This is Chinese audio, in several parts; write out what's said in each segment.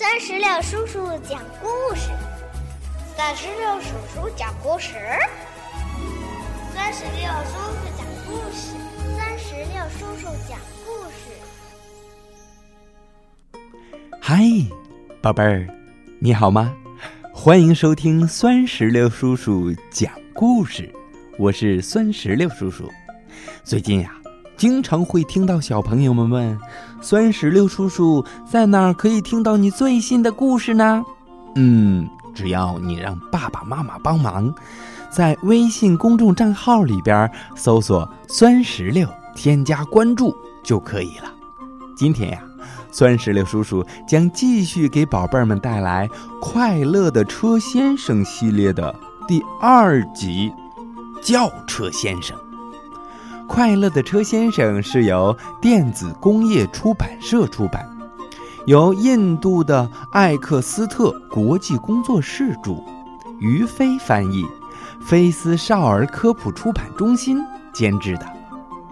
三十六叔叔讲故事，三十六叔叔讲故事，三十六叔叔讲故事，三十六叔叔讲故事。嗨，宝贝儿，你好吗？欢迎收听酸石榴叔叔讲故事，我是酸石榴叔叔。最近呀。经常会听到小朋友们问：“酸石榴叔叔在哪儿可以听到你最新的故事呢？”嗯，只要你让爸爸妈妈帮忙，在微信公众账号里边搜索“酸石榴”，添加关注就可以了。今天呀，酸石榴叔叔将继续给宝贝儿们带来《快乐的车先生》系列的第二集《轿车先生》。快乐的车先生是由电子工业出版社出版，由印度的艾克斯特国际工作室主，于飞翻译，菲斯少儿科普出版中心监制的。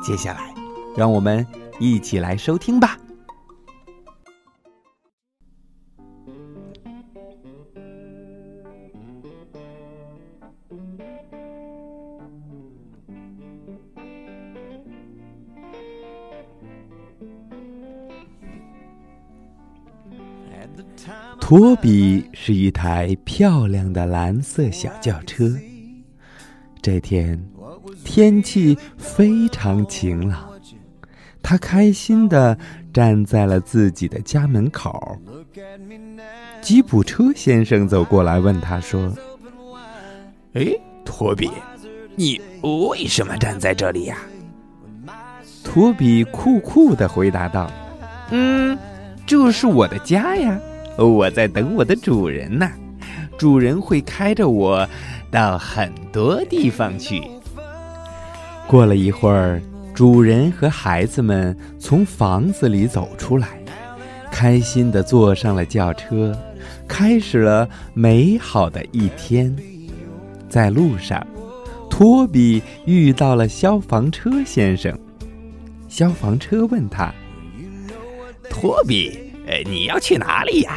接下来，让我们一起来收听吧。托比是一台漂亮的蓝色小轿车。这天，天气非常晴朗，他开心的站在了自己的家门口。吉普车先生走过来问他说：“哎，托比，你为什么站在这里呀？”托比酷酷的回答道：“嗯，这是我的家呀。”我在等我的主人呢，主人会开着我到很多地方去。过了一会儿，主人和孩子们从房子里走出来，开心地坐上了轿车，开始了美好的一天。在路上，托比遇到了消防车先生。消防车问他：“托比。”呃，你要去哪里呀？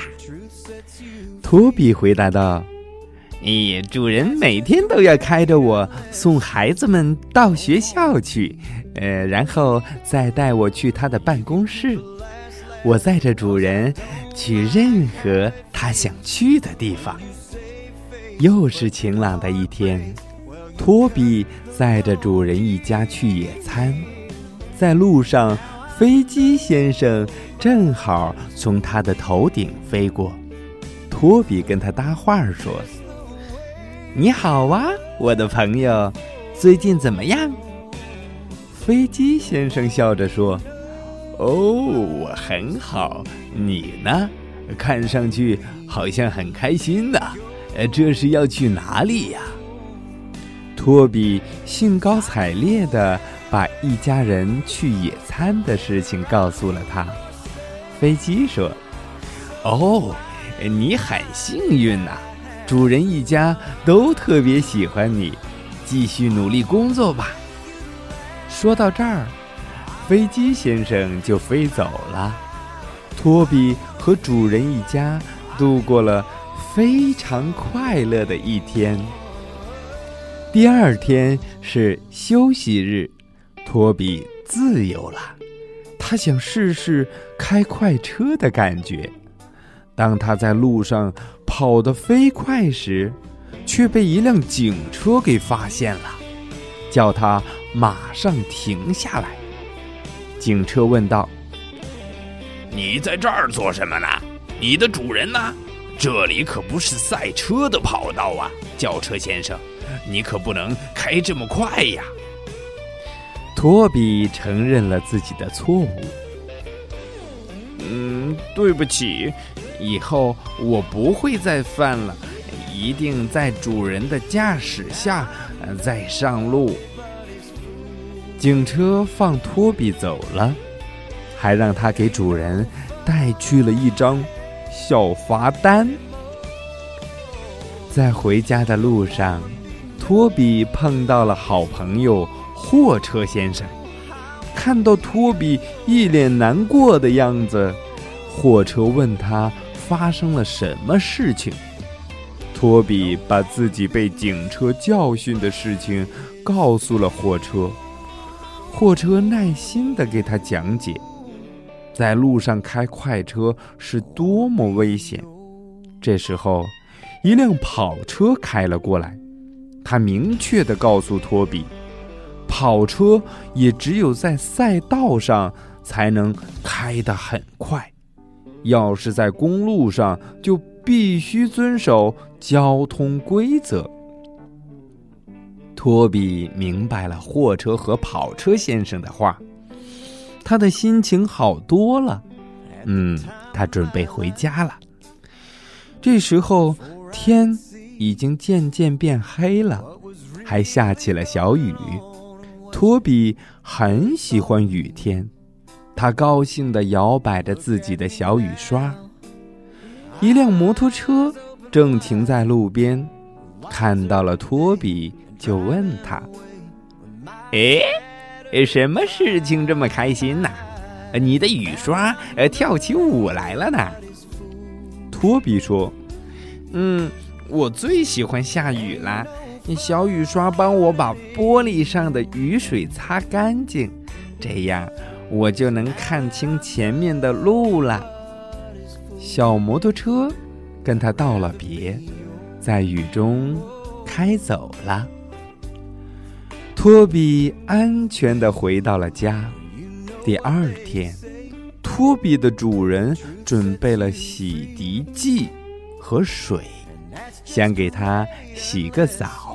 托比回答道：“咦，主人每天都要开着我送孩子们到学校去，呃，然后再带我去他的办公室。我载着主人去任何他想去的地方。”又是晴朗的一天，托比载着主人一家去野餐，在路上。飞机先生正好从他的头顶飞过，托比跟他搭话说：“你好啊，我的朋友，最近怎么样？”飞机先生笑着说：“哦，我很好，你呢？看上去好像很开心呢。呃，这是要去哪里呀？”托比兴高采烈的。把一家人去野餐的事情告诉了他。飞机说：“哦，你很幸运呐，主人一家都特别喜欢你，继续努力工作吧。”说到这儿，飞机先生就飞走了。托比和主人一家度过了非常快乐的一天。第二天是休息日。托比自由了，他想试试开快车的感觉。当他在路上跑得飞快时，却被一辆警车给发现了，叫他马上停下来。警车问道：“你在这儿做什么呢？你的主人呢？这里可不是赛车的跑道啊，轿车先生，你可不能开这么快呀！”托比承认了自己的错误。嗯，对不起，以后我不会再犯了，一定在主人的驾驶下再上路。警车放托比走了，还让他给主人带去了一张小罚单。在回家的路上，托比碰到了好朋友。货车先生看到托比一脸难过的样子，货车问他发生了什么事情。托比把自己被警车教训的事情告诉了货车，货车耐心地给他讲解，在路上开快车是多么危险。这时候，一辆跑车开了过来，他明确地告诉托比，跑车也只有在赛道上才能开得很快，要是在公路上就必须遵守。交通规则。托比明白了货车和跑车先生的话，他的心情好多了。嗯，他准备回家了。这时候天已经渐渐变黑了，还下起了小雨。托比很喜欢雨天，他高兴地摇摆着自己的小雨刷。一辆摩托车。正停在路边，看到了托比，就问他：“哎，什么事情这么开心呢？你的雨刷呃跳起舞来了呢？”托比说：“嗯，我最喜欢下雨了。小雨刷帮我把玻璃上的雨水擦干净，这样我就能看清前面的路了。”小摩托车。跟他道了别，在雨中开走了。托比安全的回到了家。第二天，托比的主人准备了洗涤剂和水，想给他洗个澡。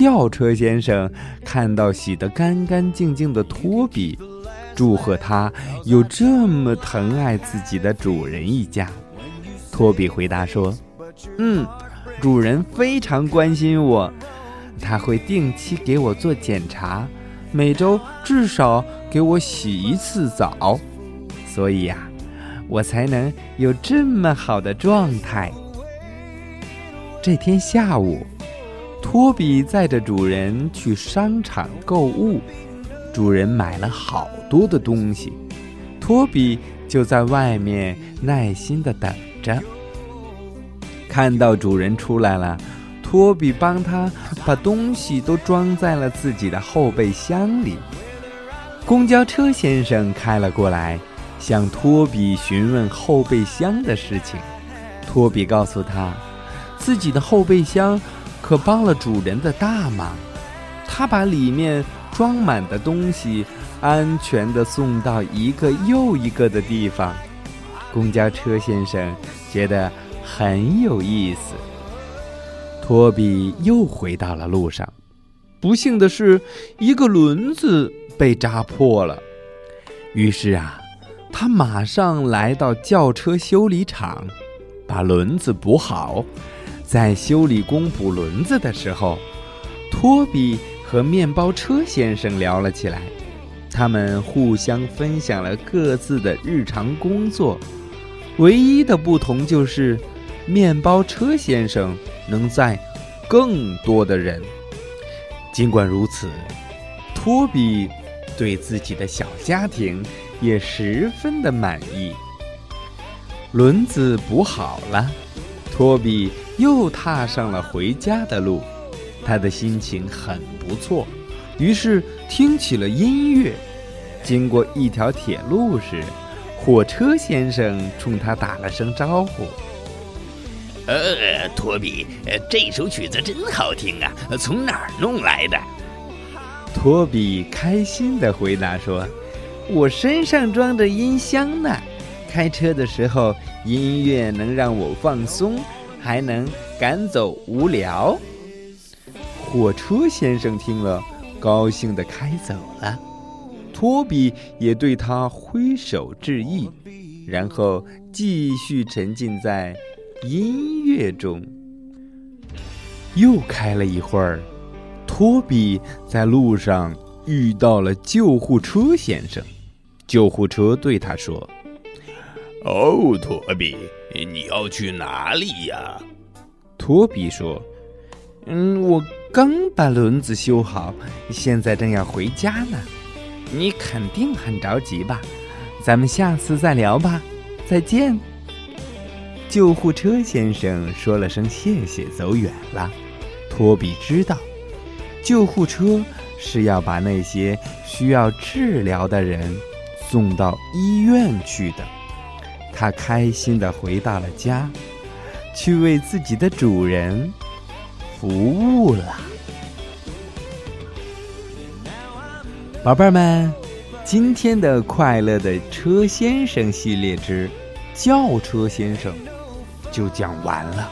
吊车先生看到洗得干干净净的托比，祝贺他有这么疼爱自己的主人一家。托比回答说：“嗯，主人非常关心我，他会定期给我做检查，每周至少给我洗一次澡，所以呀，我才能有这么好的状态。”这天下午，托比载着主人去商场购物，主人买了好多的东西，托比就在外面耐心的等。着，看到主人出来了，托比帮他把东西都装在了自己的后备箱里。公交车先生开了过来，向托比询问后备箱的事情。托比告诉他，自己的后备箱可帮了主人的大忙，他把里面装满的东西安全地送到一个又一个的地方。公交车先生觉得很有意思。托比又回到了路上，不幸的是，一个轮子被扎破了。于是啊，他马上来到轿车修理厂，把轮子补好。在修理工补轮子的时候，托比和面包车先生聊了起来。他们互相分享了各自的日常工作。唯一的不同就是，面包车先生能载更多的人。尽管如此，托比对自己的小家庭也十分的满意。轮子补好了，托比又踏上了回家的路。他的心情很不错，于是听起了音乐。经过一条铁路时。火车先生冲他打了声招呼：“呃，托比，这首曲子真好听啊，从哪儿弄来的？”托比开心地回答说：“我身上装着音箱呢，开车的时候音乐能让我放松，还能赶走无聊。”火车先生听了，高兴地开走了。托比也对他挥手致意，然后继续沉浸在音乐中。又开了一会儿，托比在路上遇到了救护车先生。救护车对他说：“哦，托比，你要去哪里呀？”托比说：“嗯，我刚把轮子修好，现在正要回家呢。”你肯定很着急吧？咱们下次再聊吧，再见。救护车先生说了声谢谢，走远了。托比知道，救护车是要把那些需要治疗的人送到医院去的。他开心地回到了家，去为自己的主人服务了。宝贝儿们，今天的快乐的车先生系列之轿车先生就讲完了。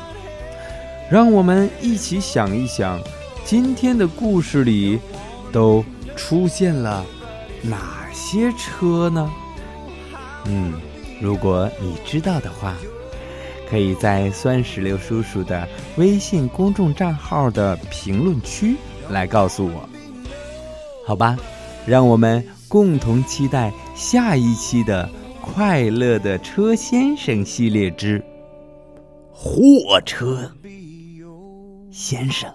让我们一起想一想，今天的故事里都出现了哪些车呢？嗯，如果你知道的话，可以在酸石榴叔叔的微信公众账号的评论区来告诉我，好吧？让我们共同期待下一期的《快乐的车先生》系列之货车先生。